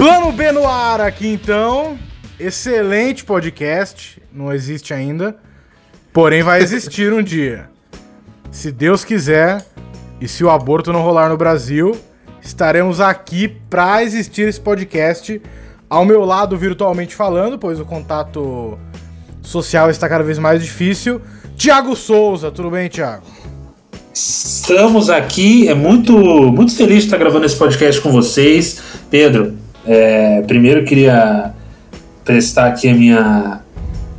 Plano B no ar aqui então. Excelente podcast. Não existe ainda. Porém, vai existir um dia. Se Deus quiser e se o aborto não rolar no Brasil, estaremos aqui para existir esse podcast ao meu lado virtualmente falando, pois o contato social está cada vez mais difícil. Tiago Souza, tudo bem, Tiago? Estamos aqui, é muito, muito feliz de estar gravando esse podcast com vocês. Pedro, é, primeiro queria prestar aqui a minha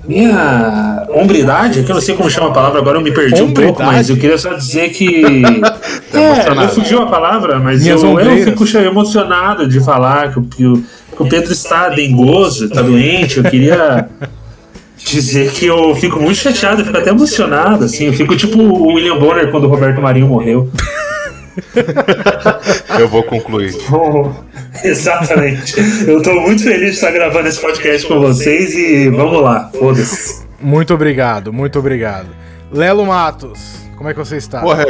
minha hombridade, que eu não sei como chama a palavra, agora eu me perdi um pouco, mas eu queria só dizer que. é, não fugiu a palavra, mas eu, eu, fico emocionado de falar que, que, o, que o Pedro está dengoso, está doente. Eu queria dizer que eu fico muito chateado, eu fico até emocionado, assim. Eu fico tipo o William Bonner quando o Roberto Marinho morreu. eu vou concluir. exatamente. Eu estou muito feliz de estar gravando esse podcast com vocês e vamos lá, foda-se. Muito obrigado, muito obrigado. Lelo Matos, como é que você está? Porra,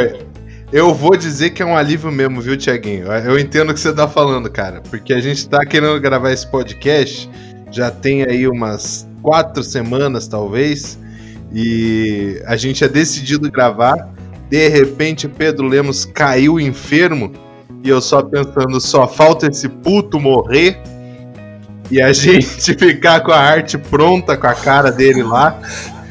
eu vou dizer que é um alívio mesmo, viu, Tiaguinho? Eu entendo o que você tá falando, cara. Porque a gente tá querendo gravar esse podcast já tem aí umas quatro semanas, talvez. E a gente é decidido gravar. De repente, Pedro Lemos caiu enfermo. E eu só pensando, só falta esse puto morrer. E a gente ficar com a arte pronta, com a cara dele lá.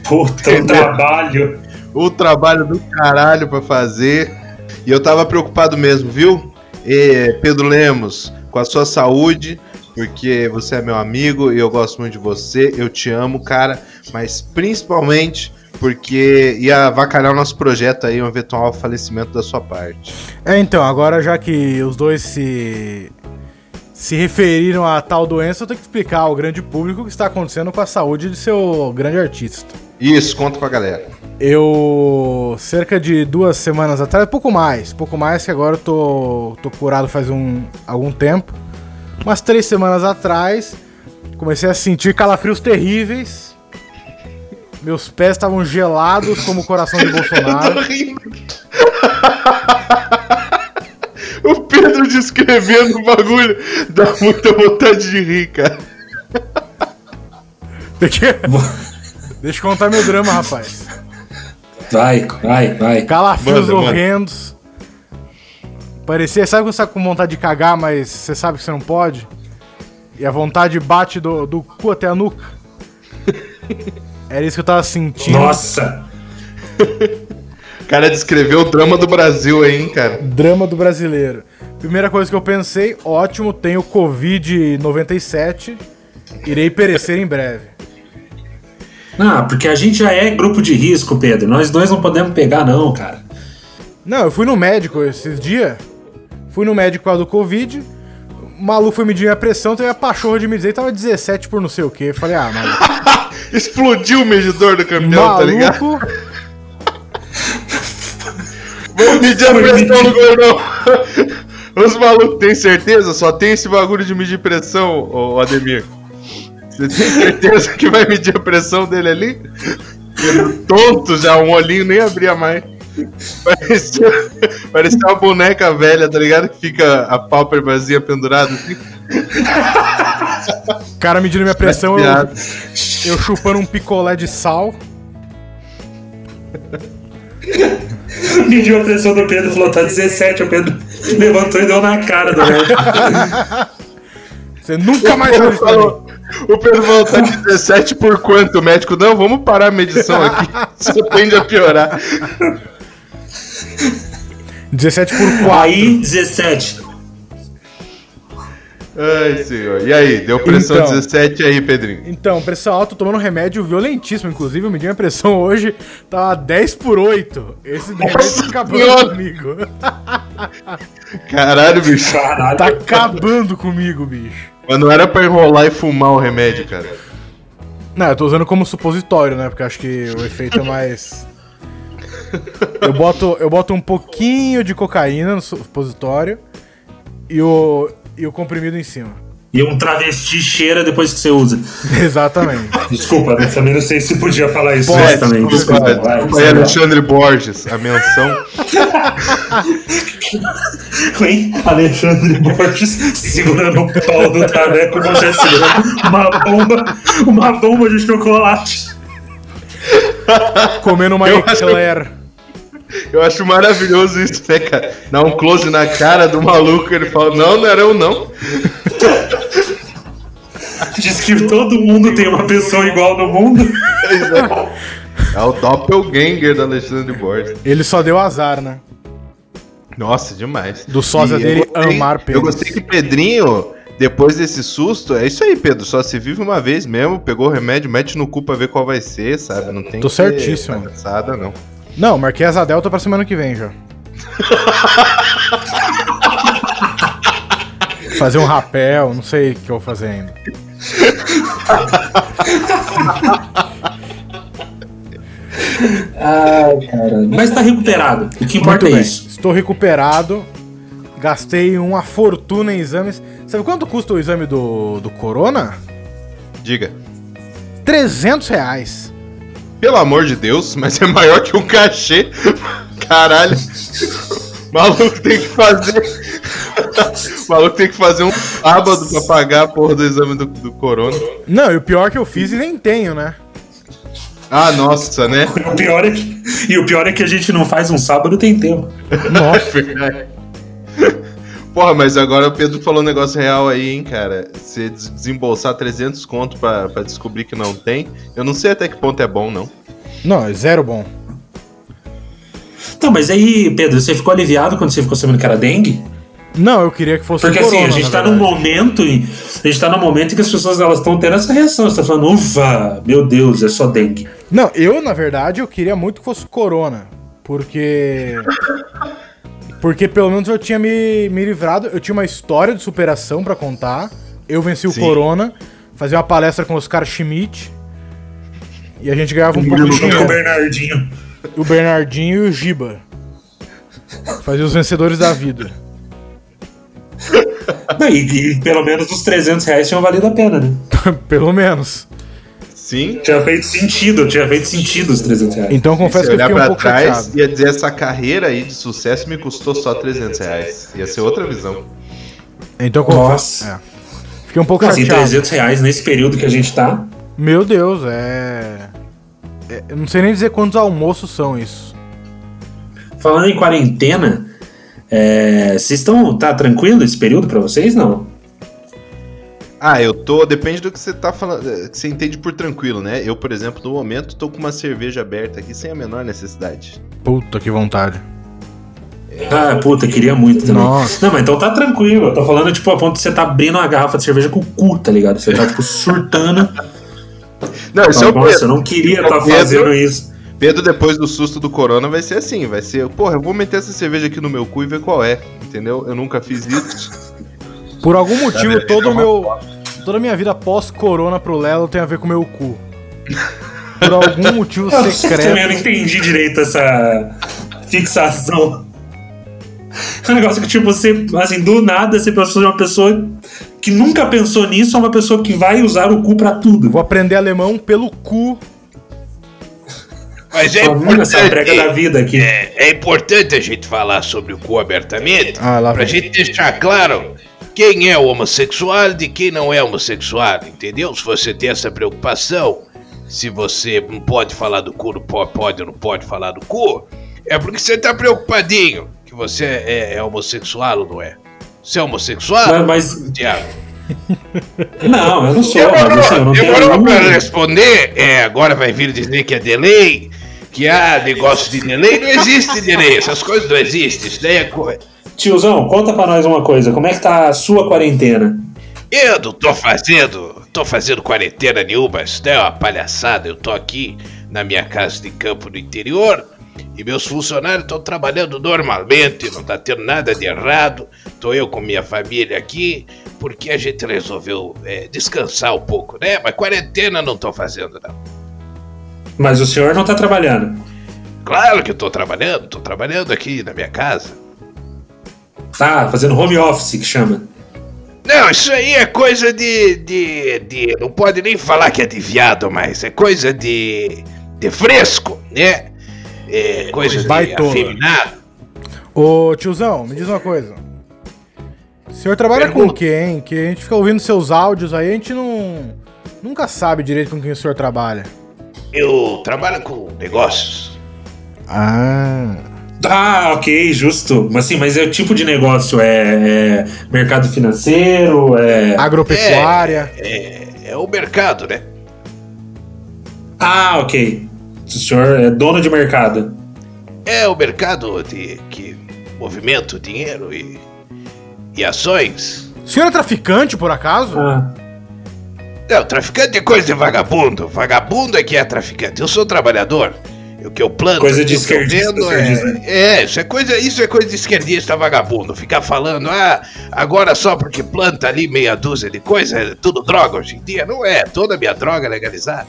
Puta, o trabalho. O trabalho do caralho pra fazer. E eu tava preocupado mesmo, viu? E, Pedro Lemos, com a sua saúde porque você é meu amigo e eu gosto muito de você, eu te amo, cara, mas principalmente porque ia avacalhar o nosso projeto aí, um eventual falecimento da sua parte. É, então, agora já que os dois se se referiram a tal doença, eu tenho que explicar ao grande público o que está acontecendo com a saúde de seu grande artista. Isso, conta pra galera. Eu, cerca de duas semanas atrás, pouco mais, pouco mais que agora eu tô, tô curado faz um, algum tempo. Umas três semanas atrás, comecei a sentir calafrios terríveis. Meus pés estavam gelados como o coração de Bolsonaro. o Pedro descrevendo o bagulho dá muita vontade de rir, cara. Deixa eu contar meu drama, rapaz. Vai, vai, vai. Calafrios manda, horrendos. Parecia, sabe quando você tá com vontade de cagar, mas você sabe que você não pode? E a vontade bate do, do cu até a nuca. Era isso que eu tava sentindo. Nossa! o cara descreveu o drama do Brasil aí, hein, cara? Drama do brasileiro. Primeira coisa que eu pensei, ótimo, tenho Covid-97, irei perecer em breve. Ah, porque a gente já é grupo de risco, Pedro. Nós dois não podemos pegar, não, cara. Não, eu fui no médico esses dias. Fui no médico por causa do Covid. O maluco foi medir a pressão, teve a pachorra de medir, tava 17 por não sei o que. Falei, ah, maluco. Explodiu o medidor do caminhão, maluco... tá ligado? Vamos medir a pressão no gordão. Os malucos, tem certeza? Só tem esse bagulho de medir pressão, ô Ademir. Você tem certeza que vai medir a pressão dele ali? Tonto já, um olhinho nem abria mais. Parecia, parecia uma boneca velha, tá ligado? Que fica a pálpebrazinha pendurada assim. Cara medindo minha pressão, eu, eu chupando um picolé de sal. Mediu a pressão do Pedro, falou, tá 17, o Pedro levantou e deu na cara do médico. Você nunca mais vai falou. O Pedro falou, tá 17 por quanto? O médico, não, vamos parar a medição aqui. Isso tende a piorar. 17 por 4. Aí, 17. Ai, senhor. E aí, deu pressão então, 17 aí, Pedrinho? Então, pressão alta, tomando um remédio violentíssimo. Inclusive, eu medi minha pressão hoje, tá 10 por 8. Esse remédio tá acabando comigo. Caralho, bicho. Caralho. Tá acabando comigo, bicho. Mas não era pra enrolar e fumar o remédio, cara. Não, eu tô usando como supositório, né? Porque acho que o efeito é mais. Eu boto, eu boto um pouquinho de cocaína no supositório e o, e o comprimido em cima. E um travesti cheira depois que você usa. Exatamente. Desculpa, eu também não sei se podia falar isso Pode, também. Desculpa, Desculpa, vai. Alexandre Borges, a menção. Vem Alexandre Borges segurando o pau do Traveco com segurando uma bomba, uma bomba de chocolate. Comendo uma Eu acho- eclair. Eu acho maravilhoso isso, né, cara? Dá um close na cara do maluco, ele fala, não, não era eu não. Diz que todo mundo tem uma pessoa igual no mundo. É o doppelganger do Alexandre Borges. Ele só deu azar, né? Nossa, demais. Do sósia E eu dele gostei- amar Eu pênis. gostei que Pedrinho, depois desse susto, é isso aí, Pedro. Só se vive uma vez mesmo, pegou o remédio, mete no cu pra ver qual vai ser, sabe? Não tem Tô que certíssimo. palhaçada, não. Não, marquei asa delta pra semana que vem já. fazer um rapel, não sei o que eu vou fazer ainda. Ai, cara. Mas tá recuperado. O que importa Muito é bem. isso. Estou recuperado. Gastei uma fortuna em exames. Sabe quanto custa o exame do, do Corona? Diga. 300 reais. Pelo amor de Deus, mas é maior que um cachê. Caralho. Maluco tem que fazer. Maluco tem que fazer um sábado pra pagar a porra do exame do, do corona. Não, e o pior é que eu fiz e nem tenho, né? Ah, nossa, né? O pior é que, e o pior é que a gente não faz um sábado tem tempo. Nossa. Verdade. Porra, mas agora o Pedro falou um negócio real aí, hein, cara. Você des- desembolsar 300 conto pra, pra descobrir que não tem, eu não sei até que ponto é bom, não. Não, é zero bom. Então, mas aí, Pedro, você ficou aliviado quando você ficou sabendo que era dengue? Não, eu queria que fosse Porque corona, assim, a gente na tá num momento, em- a gente tá num momento em que as pessoas elas estão tendo essa reação. Você tá falando, ufa, meu Deus, é só dengue. Não, eu, na verdade, eu queria muito que fosse corona. Porque. Porque pelo menos eu tinha me, me livrado. Eu tinha uma história de superação pra contar. Eu venci o Sim. corona. Fazia uma palestra com o Oscar Schmidt. E a gente ganhava um pouco de o. Bernardinho. O Bernardinho e o Giba. Fazia os vencedores da vida. Não, e, e pelo menos os 300 reais tinham valido a pena, né? pelo menos. Sim. Tinha feito sentido, tinha feito sentido os 300 reais. Então Se confesso que eu olhar fiquei um pra pouco trás, chateado. ia dizer essa carreira aí de sucesso me custou só 300 reais. Ia ser outra visão. Então confesso. É. Fiquei um pouco Assim, chateado. 300 reais nesse período que a gente tá. Meu Deus, é... é- Eu não sei nem dizer quantos almoços são isso. Falando em quarentena, é, vocês estão. Tá tranquilo esse período pra vocês? Não? Ah, eu tô. Depende do que você tá falando. eh, Que você entende por tranquilo, né? Eu, por exemplo, no momento, tô com uma cerveja aberta aqui sem a menor necessidade. Puta que vontade. Ah, puta, queria muito também. Nossa. Não, mas então tá tranquilo. Eu tô falando, tipo, a ponto de você tá abrindo uma garrafa de cerveja com o cu, tá ligado? Você tá, tipo, surtando. Não, isso é o Nossa, eu não queria É estar Pedro. fazendo isso. Pedro, depois do susto do corona, vai ser assim. Vai ser, porra, eu vou meter essa cerveja aqui no meu cu e ver qual é. Entendeu? Eu nunca fiz isso. Por algum motivo, todo é meu. Toda a minha vida pós-corona pro Lelo tem a ver com o meu cu. Por algum motivo Eu também não secreto. entendi direito essa fixação. É um negócio que, tipo, você, assim, do nada, você pensou em uma pessoa que nunca pensou nisso, é uma pessoa que vai usar o cu pra tudo. Vou aprender alemão pelo cu. Mas é prega da importante, vida aqui. é, é importante a gente falar sobre o cu abertamente, Ah, lá pra vem. gente deixar claro quem é homossexual de quem não é homossexual, entendeu? Se você tem essa preocupação, se você não pode falar do cu, não pode, pode ou não pode falar do cu, é porque você tá preocupadinho que você é, é homossexual ou não é. Você é homossexual, Mas, mas- Tiago? não, eu não sou, mas assim, eu não Demorou pra responder? É, agora vai vir dizer que é delay, que há negócio de delay. Não existe delay, essas coisas não existem. Isso daí é co... Tiozão, conta pra nós uma coisa. Como é que tá a sua quarentena? Eu não tô fazendo, tô fazendo quarentena nenhuma, isso daí é uma palhaçada. Eu tô aqui na minha casa de campo no interior e meus funcionários estão trabalhando normalmente, não tá tendo nada de errado. Tô eu com minha família aqui porque a gente resolveu é, descansar um pouco, né? Mas quarentena não tô fazendo, não. Mas o senhor não tá trabalhando. Claro que eu tô trabalhando, tô trabalhando aqui na minha casa. Tá, fazendo home office, que chama. Não, isso aí é coisa de, de, de. Não pode nem falar que é de viado, mas é coisa de. de fresco, né? É coisa de Baitola. afeminado. Ô, tiozão, me diz uma coisa. O senhor trabalha com o Pergunta. quê, hein? Que a gente fica ouvindo seus áudios aí, a gente não. Nunca sabe direito com quem o senhor trabalha. Eu trabalho com negócios. Ah. Ah, ok, justo. Mas sim, mas é o tipo de negócio? É, é mercado financeiro? É. Agropecuária. É, é o mercado, né? Ah, ok. O senhor é dono de mercado. É o mercado de que movimenta o dinheiro e, e ações. O senhor é traficante, por acaso? Ah. Não, traficante é coisa de vagabundo. Vagabundo é que é traficante. Eu sou trabalhador. O que eu planto, Coisa de esquerdista, vendo diz, né? é, é, isso é coisa, isso é coisa de esquerdista vagabundo. Ficar falando, ah, agora só porque planta ali meia dúzia de coisa, é tudo droga hoje em dia. Não é, toda minha droga é legalizada.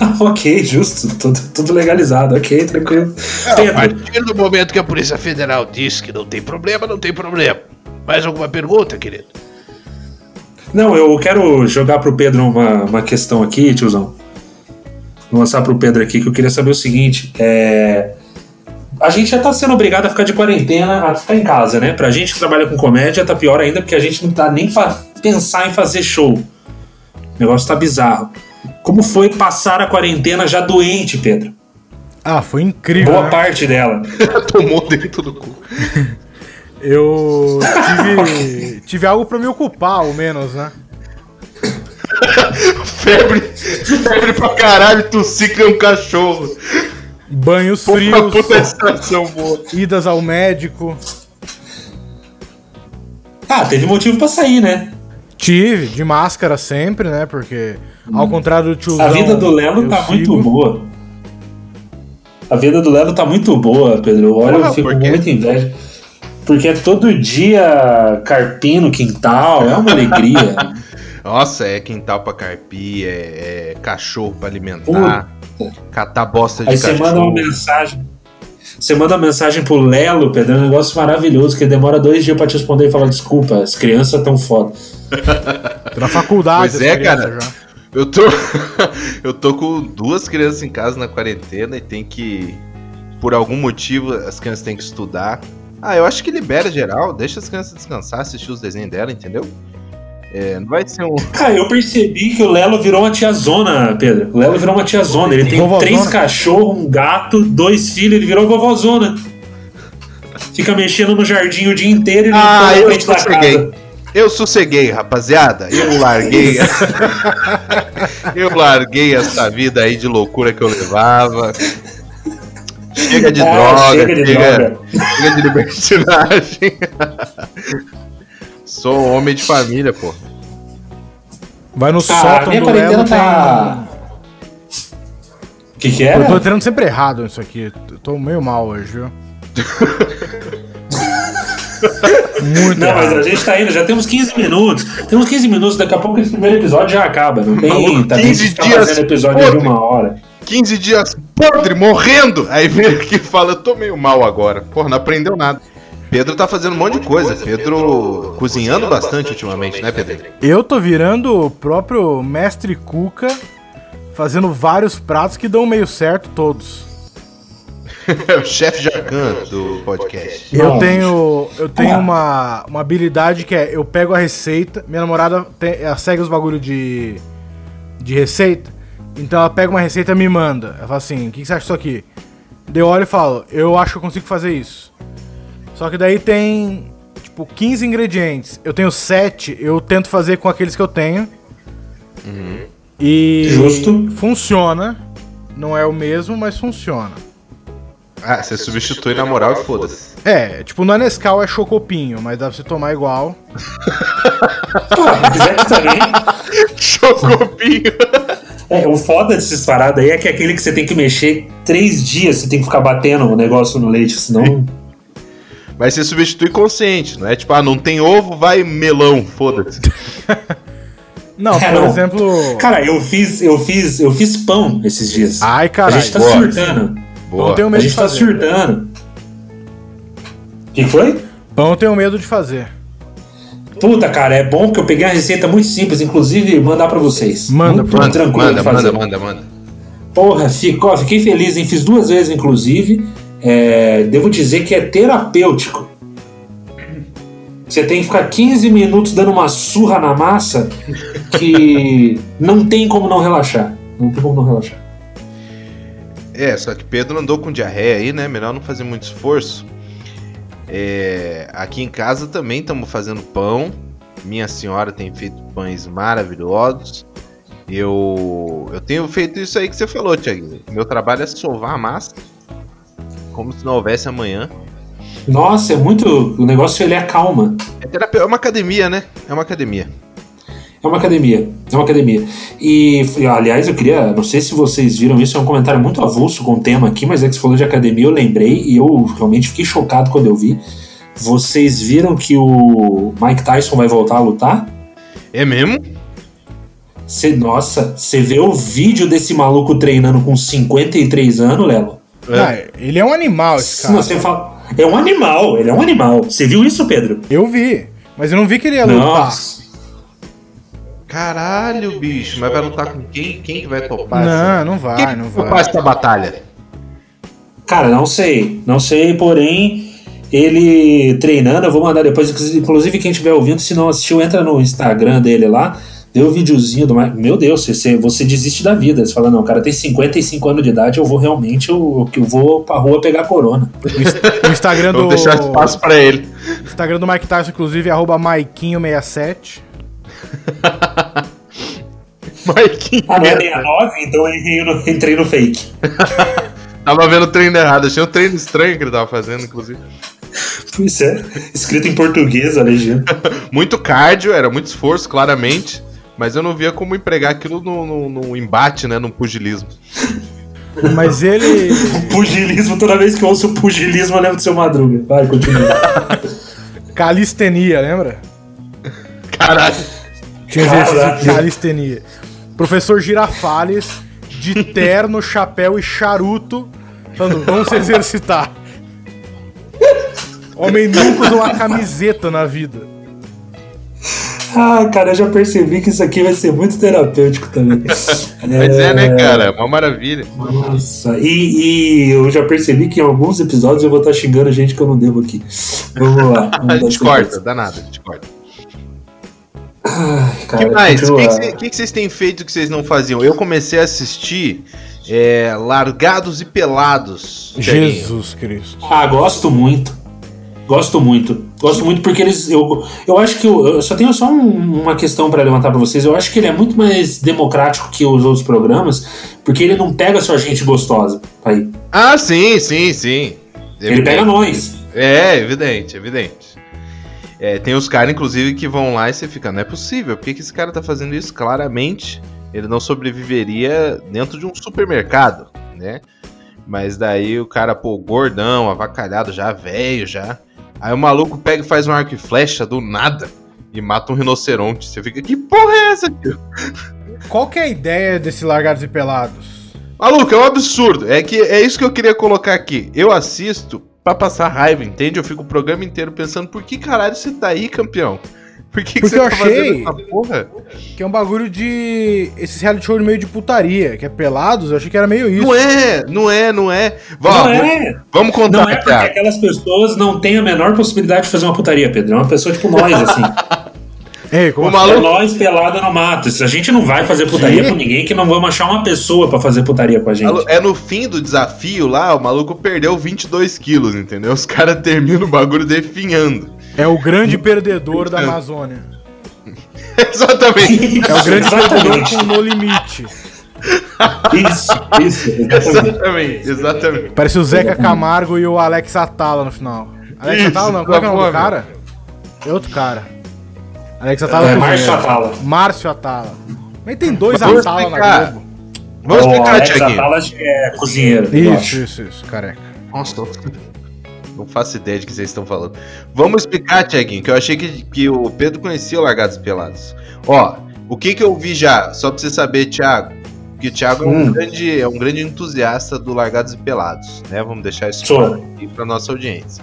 ok, justo. Tudo, tudo legalizado. Ok, tranquilo. A Pedro, partir do momento que a Polícia Federal diz que não tem problema, não tem problema. Mais alguma pergunta, querido? Não, eu quero jogar pro Pedro uma, uma questão aqui, tiozão. Vou lançar pro Pedro aqui que eu queria saber o seguinte. É... A gente já tá sendo obrigado a ficar de quarentena, a ficar em casa, né? Pra gente que trabalha com comédia, tá pior ainda, porque a gente não tá nem pra pensar em fazer show. O negócio tá bizarro. Como foi passar a quarentena já doente, Pedro? Ah, foi incrível. Boa né? parte dela. Tomou dentro do cu. Eu tive, tive algo pra me ocupar, ao menos, né? Febre, febre pra caralho, tossi que nem um cachorro. Banhos Puta, frios, puta estação boa. idas ao médico. Ah, teve motivo pra sair, né? Tive, de máscara sempre, né? Porque, ao contrário do tiozão... A vida do Lelo tá sigo- muito boa. A vida do Lelo tá muito boa, Pedro. Olha, Porra, eu fico com muita inveja. Porque é todo dia carpim no quintal, é uma alegria. Nossa, é quintal pra carpir, é, é cachorro pra alimentar, catar bosta de Aí você cachorro. manda uma mensagem. Você manda uma mensagem pro Lelo, Pedro, é um negócio maravilhoso, que demora dois dias pra te responder e falar desculpa, as crianças tão foda. Na faculdade. Pois é, cara. já. Eu tô, eu tô com duas crianças em casa na quarentena e tem que, por algum motivo, as crianças têm que estudar. Ah, eu acho que libera geral, deixa as crianças descansar, assistir os desenhos dela, entendeu? É, não vai ser um. Cara, eu percebi que o Lelo virou uma tiazona, Pedro. O Lelo virou uma tiazona. Ele tem Vovózona. três cachorros, um gato, dois filhos, ele virou vovózona. Fica mexendo no jardim o dia inteiro e Ah, limpando a eu frente da casa. Eu sosseguei, rapaziada. Eu larguei. eu larguei essa vida aí de loucura que eu levava. Chega de Ah, droga, chega de droga. chega de libertinagem. Sou um homem de família, pô. Vai no sótão minha do quarentena Lelo, tá. O que, que era? Eu tô entrando sempre errado nisso aqui. Eu tô meio mal hoje, viu? Muito Não, mas a gente tá indo, já temos 15 minutos. Temos 15 minutos, daqui a pouco esse primeiro episódio já acaba. Não tem. Maluco, tá 15 ficar dias fazendo episódio de podre. uma hora. 15 dias podre, morrendo. Aí vem aqui e fala, eu tô meio mal agora. Porra, não aprendeu nada. Pedro tá fazendo um monte de coisa. Pedro cozinhando bastante ultimamente, né, Pedro? Eu tô virando o próprio mestre Cuca, fazendo vários pratos que dão meio certo todos. É o chefe Jacan do podcast. Eu tenho, eu tenho uma, uma habilidade que é, eu pego a receita, minha namorada tem, ela segue os bagulho de, de receita, então ela pega uma receita e me manda. Ela fala assim, o que, que você acha disso aqui? Daí eu olho e falo, eu acho que eu consigo fazer isso. Só que daí tem, tipo, 15 ingredientes. Eu tenho 7, eu tento fazer com aqueles que eu tenho. E Justo. funciona. Não é o mesmo, mas funciona. Ah, você substitui na moral e foda-se. É, tipo, não é Nescau, é Chocopinho, mas dá pra você tomar igual. Também. Chocopinho. É, o foda desses paradas aí é que é aquele que você tem que mexer três dias, você tem que ficar batendo o negócio no leite, senão. Mas você substitui consciente, não é tipo, ah, não tem ovo, vai melão, foda-se. Não, É, por não. exemplo. Cara, eu fiz, eu fiz, eu fiz pão esses dias. Ai, a caralho. gente tá boa. surtando. Pão eu tenho A medo de gente tá fazer. surtando. O que foi? Pão eu tenho medo de fazer. Puta, cara, é bom que eu peguei a receita muito simples, inclusive mandar pra vocês. Manda, muito Manda, tranquilo manda, de fazer. manda, manda, manda. Porra, fico, ó, fiquei feliz, hein? Fiz duas vezes, inclusive. É, devo dizer que é terapêutico. Você tem que ficar 15 minutos dando uma surra na massa que não tem como não relaxar. Não tem como não relaxar. É, só que Pedro andou com diarreia aí, né? Melhor não fazer muito esforço. É, aqui em casa também estamos fazendo pão. Minha senhora tem feito pães maravilhosos. Eu, eu tenho feito isso aí que você falou, Thiago. Meu trabalho é sovar a massa. Como se não houvesse amanhã. Nossa, é muito. O negócio ele é calma. É, terapia, é uma academia, né? É uma academia. É uma academia. É uma academia. E, e, aliás, eu queria. Não sei se vocês viram isso, é um comentário muito avulso com o tema aqui, mas é que você falou de academia, eu lembrei e eu realmente fiquei chocado quando eu vi. Vocês viram que o Mike Tyson vai voltar a lutar? É mesmo? Cê, nossa, você vê o vídeo desse maluco treinando com 53 anos, Lelo? Ah, ele é um animal, esse cara. Não, você fala. É um animal, ele é um animal. Você viu isso, Pedro? Eu vi. Mas eu não vi que ele ia lutar. Nossa. Caralho, bicho. Mas vai lutar com quem? Quem que vai topar? Não, essa- não Quem vai, que não vai topar vai. essa batalha? Cara, não sei. Não sei, porém, ele treinando, eu vou mandar depois. Inclusive, quem estiver ouvindo, se não assistiu, entra no Instagram dele lá. Vê o videozinho do Mike. Meu Deus, você, você desiste da vida. Você fala, não, o cara tem 55 anos de idade, eu vou realmente, eu, eu vou pra rua pegar corona. O ins- O Instagram do, Vamos deixar espaço pra ele. Instagram do Mike Tyson, inclusive, é arroba Maiquinho67. Marquinhos. Ah, não é 69? Então eu no- entrei no fake. Tava vendo o treino errado. Achei um treino estranho que ele tava fazendo, inclusive. Pois é, escrito em português a legenda. Muito cardio, era muito esforço, claramente. Mas eu não via como empregar aquilo no, no- no embate, né? No pugilismo. Mas ele. Pugilismo, toda vez que eu ouço pugilismo, eu lembro do seu madruga. Vai, continua. Calistenia, lembra? Caralho. Tinha exercício Caraca. de calistenia. Professor Girafales, de terno, chapéu e charuto, falando, vamos se exercitar. Homem nunca usou uma camiseta na vida. Ah, cara, eu já percebi que isso aqui vai ser muito terapêutico também. Mas é, né, cara? É Uma maravilha. Nossa, e, e eu já percebi que em alguns episódios eu vou estar xingando gente que eu não devo aqui. Vamos lá. A Vamos dar gente corta, dá nada, a gente corta. Ai, O cara, que mais? O que, que, cê- que que vocês têm feito que vocês não faziam? Eu comecei a assistir é, Largados e Pelados. Jesus Cristo. Ah, gosto muito. Gosto muito. Gosto muito porque eles. Eu, eu acho que. Eu, eu só tenho só um- uma questão pra levantar pra vocês. Eu acho que ele é muito mais democrático que os outros programas, porque ele não pega só gente gostosa. Aí. Ah, sim, sim, sim. Ele pega nós. É, evidente, evidente. É, tem os caras, inclusive, que vão lá e você fica, não é possível, por que, que esse cara tá fazendo isso? Claramente, ele não sobreviveria dentro de um supermercado, né? Mas daí o cara, pô, gordão, avacalhado, já velho, já. Aí o maluco pega e faz um arco e flecha do nada e mata um rinoceronte. Você fica, que porra é essa, tio? Qual que é a ideia desse Largados e Pelados? Maluco, é um absurdo. É que é isso que eu queria colocar aqui. Eu assisto pra passar raiva, entende? Eu fico o programa inteiro pensando, por que caralho você tá aí, campeão? Por que, que Porque você eu tá achei- fazendo essa porra? Que é um bagulho de. Esses reality show meio de putaria, que é pelados, eu achei que era meio isso. Não é, não é, não é. Não Vamos, é. vamos contar, Não é porque aquelas pessoas não têm a menor possibilidade de fazer uma putaria, Pedro. É uma pessoa tipo nós, assim. Ei, como O maluco- É nós pelada no mato. A gente não vai fazer putaria com ninguém que não vamos achar uma pessoa pra fazer putaria com a gente. É no fim do desafio lá, o maluco perdeu 22 quilos, entendeu? Os caras terminam o bagulho definhando. É o grande perdedor da Amazônia. Exatamente. É o grande perdedor com no limite. Isso, isso. Exatamente. exatamente. Parece o Zeca Camargo e o Alex Atala no final. Alex Isso, Atala não, como é é o nome do cara? É outro cara. Alex Atala É, é Márcio Atala. Márcio Atala. Mas tem dois Vamos Atala na explicar. Globo. Vamos O explicar, Alex Thiaguinho. Atala acho que é cozinheiro. Isso, isso, isso, careca. Nossa, tô- não faço ideia de que vocês estão falando. Vamos explicar, Tiaguinho, que eu achei que, que o Pedro conhecia o Largados e Pelados. Ó, o que que eu vi já, só pra você saber, Thiago, que o Thiago é, um Hum. grande, é um grande entusiasta do Largados e Pelados, né? Vamos deixar isso claro aqui pra nossa audiência.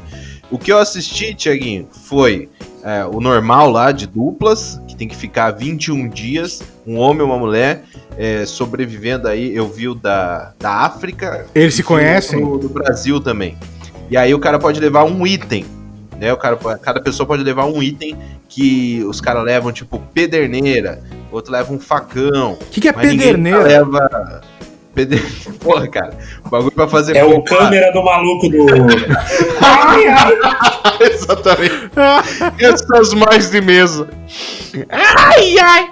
O que eu assisti, Tiaguinho, foi é, o normal lá de duplas, que tem que ficar 21 dias, um homem e uma mulher, é, sobrevivendo aí. Eu vi o da, da África. Eles se conhecem? Do, do Brasil também. E aí o cara pode levar um item. Né, o cara, cada pessoa pode levar um item que os caras levam, tipo, pederneira, outro leva um facão. O que, que é pederneira? leva. Peder... Porra, cara. O bagulho pra fazer. É o câmera do maluco do. Ai, ai. Exatamente. Essas mais de mesa. Ai, ai.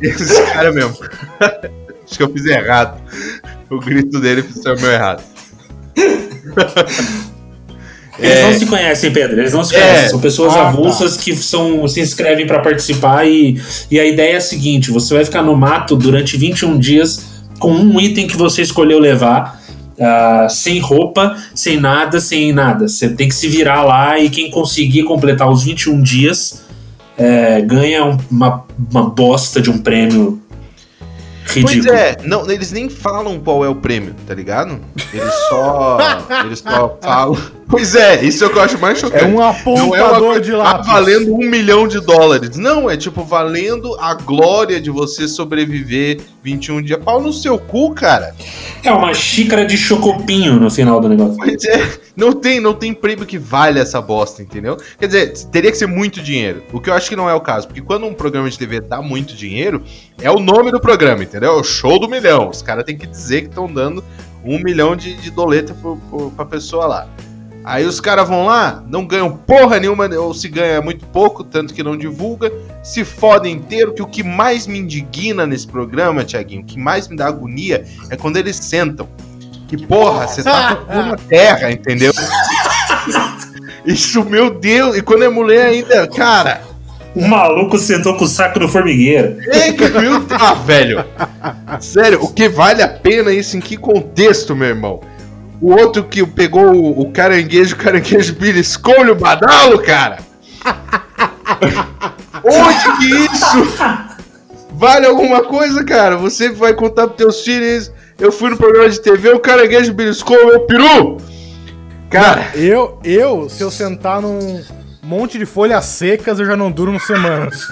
Esse cara mesmo. Acho que eu fiz errado. O grito dele saiu meio errado. Eles É. não se conhecem, Pedro. Eles não se É. conhecem. São pessoas Ah, tá. avulsas que são, se inscrevem pra participar. E, e a ideia é a seguinte: você vai ficar no mato durante 21 dias com um item que você escolheu levar. ah, sem roupa, sem nada, sem nada. Você tem que se virar lá e quem conseguir completar os 21 dias é, ganha um- uma, uma bosta de um prêmio Pois ridículo. é, não, eles nem falam qual é o prêmio, tá ligado? Eles só. eles só falam. Pois é, isso é o que eu acho mais chocante. É um Não é uma apontador coisa, de ah, lápis. valendo um milhão de dólares. Não, é tipo valendo a glória de você sobreviver 21 dias. Pau no seu cu, cara. É uma xícara de chocopinho no final do negócio. Pois é, não tem, não tem prêmio que vale essa bosta, entendeu? Quer dizer, teria que ser muito dinheiro. O que eu acho que não é o caso, porque quando um programa de TV dá muito dinheiro, é o nome do programa, entendeu? É o show do milhão. Os caras têm que dizer que estão dando um milhão de, de doleta pro, pro, pra pessoa lá. Aí os caras vão lá, não ganham porra nenhuma, ou se ganha muito pouco, tanto que não divulga, se fodem inteiro, que o que mais me indigna nesse programa, Tiaguinho, o que mais me dá agonia é quando eles sentam. Que porra, você tá com na terra, entendeu? Isso, meu Deus, e quando é mulher ainda, cara, O maluco sentou com o saco no formigueiro. é que Deus, ah, velho. Sério, o que vale a pena isso em que contexto, meu irmão? O outro que pegou o, o caranguejo, o caranguejo beliscou-lhe o badalo, cara. Onde que isso vale alguma coisa, cara? Você vai contar pros teus filhos, eu fui no programa de TV, o caranguejo beliscou o meu peru. Cara, Eu, eu, se eu sentar num monte de folhas secas, eu já não duro semanas.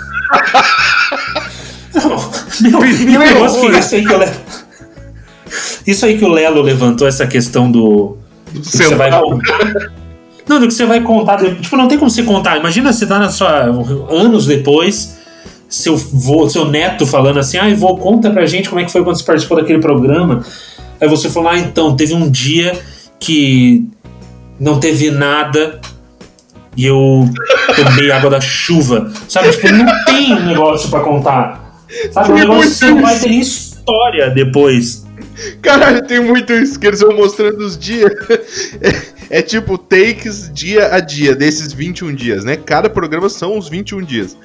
Meu, Perigo meu negócio horror. que isso Isso aí que o Lelo levantou, essa questão do. do que você vai contar. Não, do que você vai contar. Tipo, não tem como você contar. Imagina você tá na sua. anos depois, seu, vô, seu neto falando assim, ai, vô, conta pra gente como é que foi quando você participou daquele programa. Aí você falou, ah, então, teve um dia que não teve nada e eu tomei água da chuva. Sabe, tipo, não tem um negócio pra contar. Sabe, um Tem negócio que vai ter história depois. Caralho, tem muito isso que eles vão mostrando os dias. É, é tipo takes dia a dia, desses 21 dias, né? Cada programa são os 21 dias.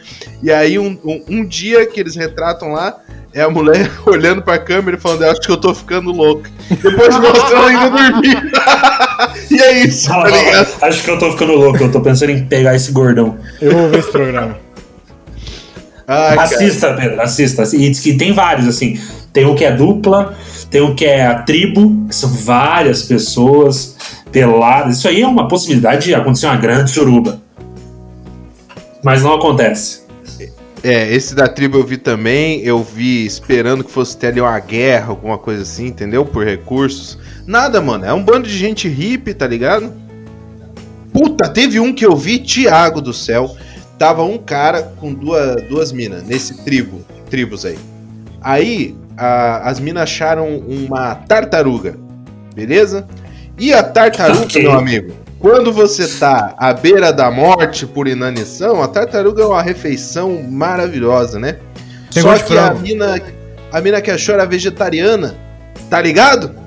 E aí, um, um, um dia que eles retratam lá é a mulher olhando pra câmera e falando: Eu acho que eu tô ficando louca. Depois mostra ela ainda dormir. e é isso, tá ligado? Acho que eu tô ficando louco, eu tô pensando em pegar esse gordão. Eu vou ver esse programa. Cara. assista, Pedro, assista. E diz que tem vários, assim. Tem o que é dupla, tem o que é a tribo, que são várias pessoas peladas. Isso aí é uma possibilidade de acontecer uma grande suruba. Mas não acontece. É, esse da tribo eu vi também. Eu vi esperando que fosse ter ali uma guerra, alguma coisa assim, entendeu? Por recursos. Nada, mano. É um bando de gente hippie, tá ligado? Puta, teve um que eu vi, Tiago do céu. Tava um cara com duas, duas minas nesse tribo, tribos aí. Aí a- as minas acharam uma tartaruga, beleza? E a tartaruga, meu amigo, quando você tá à beira da morte por inanição, a tartaruga é uma refeição maravilhosa, né? Tem Só que a mina, a mina que achou era vegetariana, tá ligado?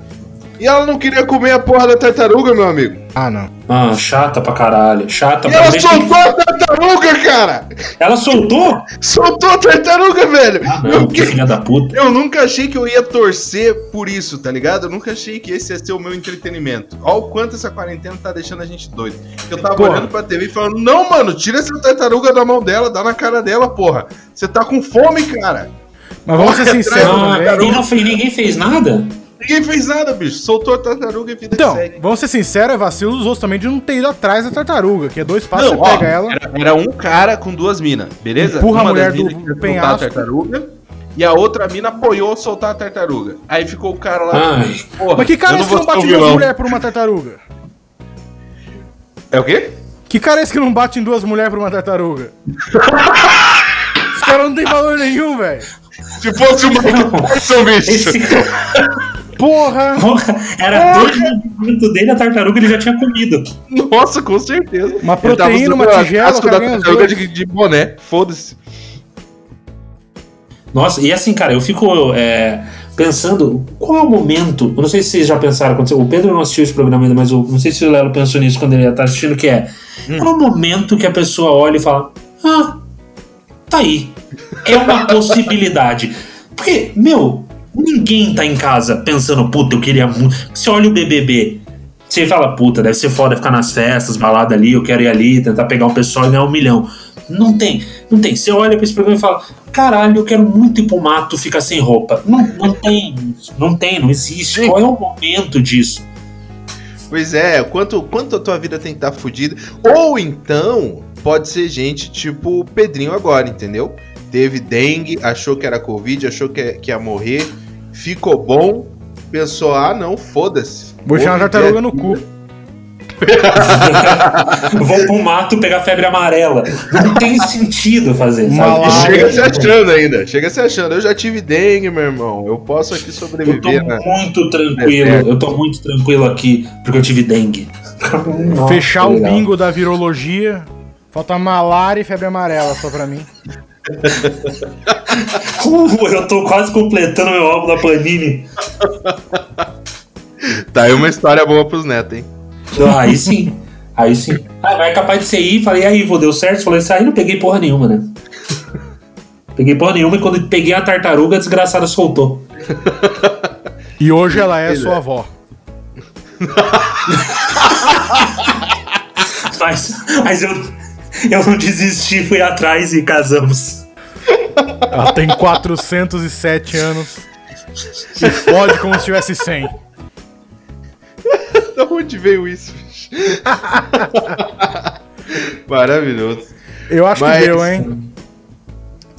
E ela não queria comer a porra da tartaruga, meu amigo. Ah, não. Ah, chata pra caralho. Chata E pra ela soltou a tartaruga, cara! Ela soltou? Soltou a tartaruga, velho! Ah, Eu não, que que- filha da puta. Eu nunca achei que eu ia torcer por isso, tá ligado? Eu nunca achei que esse ia ser o meu entretenimento. Olha o quanto essa quarentena tá deixando a gente doido. Eu tava Porra. olhando pra TV e falando: Não, mano, tira essa tartaruga da mão dela, dá na cara dela, porra. Você tá com fome, cara. Mas vamos ser sinceros Ah, não ninguém fez nada? Ninguém fez nada, bicho. Soltou a tartaruga e vida Então, segue. vamos ser sinceros, é vacilo dos outros também de não ter ido atrás da tartaruga, que é dois passos, Não, você ó, pega ela. Era, era um cara com duas minas, beleza? Empurra a Uma mulher das minas do soltar penhasco. a tartaruga e a outra mina apoiou soltar a tartaruga. Aí ficou o cara lá. Ai. porra, Mas que cara é esse que não bate em duas mulheres por uma tartaruga? É o quê? Que cara é esse que não bate em duas mulheres por uma tartaruga? Esse cara não tem valor nenhum, velho. Se fosse uma Tyson, bicho. Esse Porra! porra, era dois movimentos dele, a tartaruga ele já tinha comido. Nossa, com certeza. Uma proteína, uma tigela, da tartaruga de, de boné. Foda-se. Nossa, e assim, cara, eu fico é, pensando qual é o momento. Eu não sei se vocês já pensaram, aconteceu. O Pedro não assistiu esse programa ainda, mas eu não sei se o Lelo pensou nisso quando ele tá assistindo, que é qual é o momento que a pessoa olha e fala: Ah, tá aí. É uma possibilidade. Porque, meu, ninguém tá em casa pensando, puta, eu queria muito. Você olha o BBB. Você fala, puta, deve ser foda ficar nas festas, balada ali, eu quero ir ali, tentar pegar um pessoal e ganhar um milhão. Não tem, não tem. Você olha pra esse programa e fala, caralho, eu quero muito ir pro mato ficar sem roupa. Não, não tem não tem, não existe. Sim. Qual é o momento disso? Pois é, quanto, quanto a tua vida tem que estar fodida. Ou então, pode ser gente tipo o Pedrinho agora, entendeu? Teve dengue, achou que era Covid, achou que, que ia morrer, ficou bom, pensou, ah não, foda-se. Vou enfiar uma viver tartaruga no cu. Vou pro mato pegar febre amarela. Não tem sentido fazer, lá- chega se achando ainda, chega se achando. Eu já tive dengue, meu irmão. Eu posso aqui Eu tô sobreviver, né? muito tranquilo, Deserto. eu tô muito tranquilo aqui, porque eu tive dengue. Nossa, Fechar o legal. bingo da virologia. Falta malária e febre amarela só pra mim. Uh, eu tô quase completando meu álbum da Panini. Tá aí uma história boa pros netos, hein? Ah, aí sim. Aí sim. Ah, vai capaz de ser aí. Falei, e aí, vô, deu certo? Falei, isso aí não peguei porra nenhuma, né? Peguei porra nenhuma e quando peguei a tartaruga, a desgraçada soltou. E hoje ela é sua é. avó. Mas, mas eu, eu não desisti, fui atrás e casamos. Ela tem 407 anos. E fode como se tivesse 100. Da onde veio isso, bicho? Maravilhoso. Eu acho Mas- que deu, hein?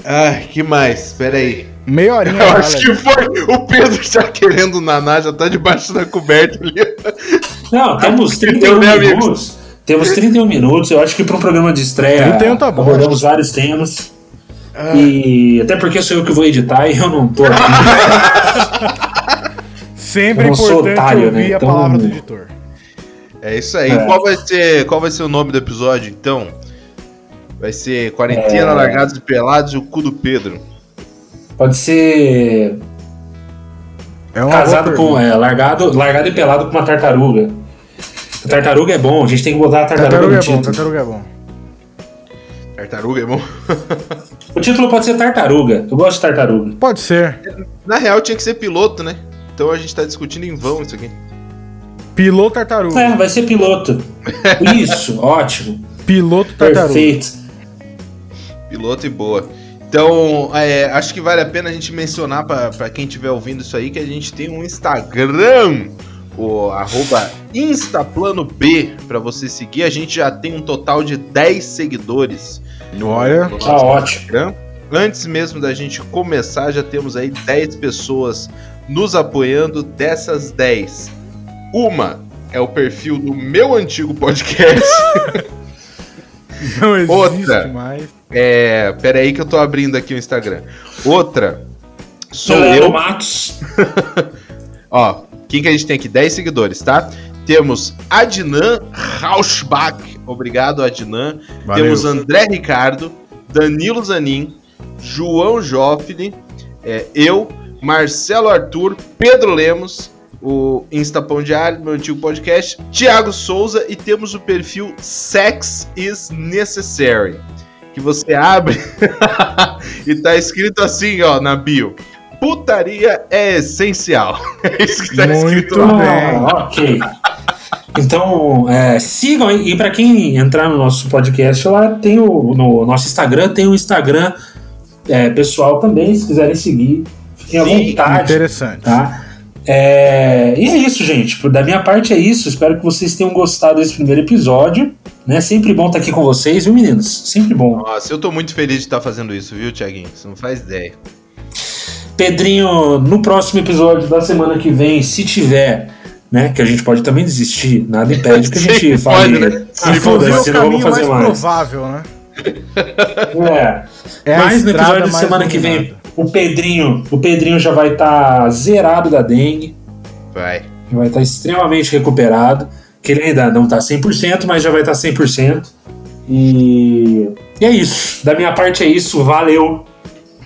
Ai, que mais? Pera aí. Meia horinha Eu acho que foi. O Pedro já querendo naná, já tá debaixo da coberta ali. Não, temos Deu, 31 né, amigos? minutos. Temos 31 minutos. Eu acho que para um programa de estreia. 31 tá bom. Abordamos vários temas. E até porque sou eu que vou editar e eu não tô aqui. Sempre Eu não sou importante otário, ouvir né? a Então- palavra do editor. É isso aí. É. Qual, vai ser, qual vai ser o nome do episódio, então? Vai ser Quarentena, É. Largados e Pelados e o cu do Pedro. Pode ser É casado com. É, largado, largado e pelado com uma tartaruga. A tartaruga é bom, a gente tem que botar a tartaruga, Tartaruga no é bom, título. tartaruga é bom. Tartaruga é bom. O título pode ser tartaruga. Eu gosto de tartaruga. Pode ser. Na real tinha que ser piloto, né? Então a gente tá discutindo em vão isso aqui. Piloto tartaruga. É, vai ser piloto. Isso, ótimo. Piloto tartaruga. Perfeito. Piloto e boa. Então, é, acho que vale a pena a gente mencionar pra pra quem estiver ouvindo isso aí que a gente tem um Instagram, o arroba InstaplanoB, pra você seguir. A gente já tem um total de 10 seguidores. Olha. Tá ótimo. Antes mesmo da gente começar, já temos aí 10 pessoas nos apoiando. Dessas 10, uma é o perfil do meu antigo podcast. Não existe Outra. mais. É, pera aí que eu tô abrindo aqui o Instagram. Outra sou Lelo eu. Matos. Ó, quem que a gente tem aqui? 10 seguidores, tá? Temos Adnan Rauschbach. Obrigado, Adnan. Valeu. Temos André Ricardo, Danilo Zanin, João Joffre, é, eu, Marcelo Arthur, Pedro Lemos, o Instapão Diário, meu antigo podcast, Thiago Souza e temos o perfil Sex is Necessary. Que você abre e tá escrito assim, ó, na bio. Putaria é essencial. É isso que tá Muito escrito lá. bem. Ah, ok. Então, é, sigam aí. E para quem entrar no nosso podcast, lá tem o no nosso Instagram, tem o Instagram é, pessoal também, se quiserem seguir. Fiquem à Sim, vontade. Interessante. Tá? É, e é isso, gente. Por- Da minha parte é isso. Espero que vocês tenham gostado desse primeiro episódio. Né? Sempre bom estar aqui com vocês, viu, meninos? Sempre bom. Nossa, eu tô muito feliz de estar fazendo isso, viu, Tiaguinho? Você não faz ideia. Pedrinho, no próximo episódio da semana que vem, se tiver, né? Que a gente pode também desistir, nada impede que a gente fale. pode, né? "Ah, foda-se, o não vamos caminho fazer mais, mais. provável, né? É. É Mas no episódio mais semana que vem, o Pedrinho, o Pedrinho já vai estar zerado da dengue, Vai. vai estar extremamente recuperado, que ele ainda não tá 100%, mas já vai estar 100%. E, e é isso. Da minha parte é isso. Valeu.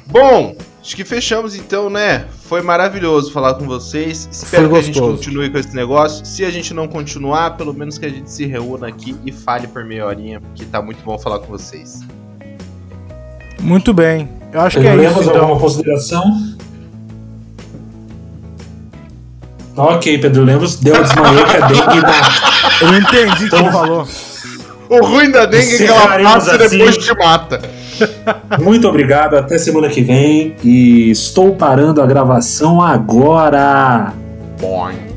Bom, acho que fechamos então, né? Foi maravilhoso falar com vocês. Espero Foi que a gente continue com esse negócio. Se a gente não continuar, pelo menos que a gente se reúna aqui e fale por meia horinha, porque tá muito bom falar com vocês. Muito bem. Eu acho que Pedro é Lemos, isso, então. alguma consideração? Ok, Pedro Lemos deu a desmaiê que a dengue mata. Eu entendi o que ele falou. O ruim da dengue é que ela passa e depois assim. te mata. Muito obrigado, até semana que vem. E estou parando a gravação agora. Boing.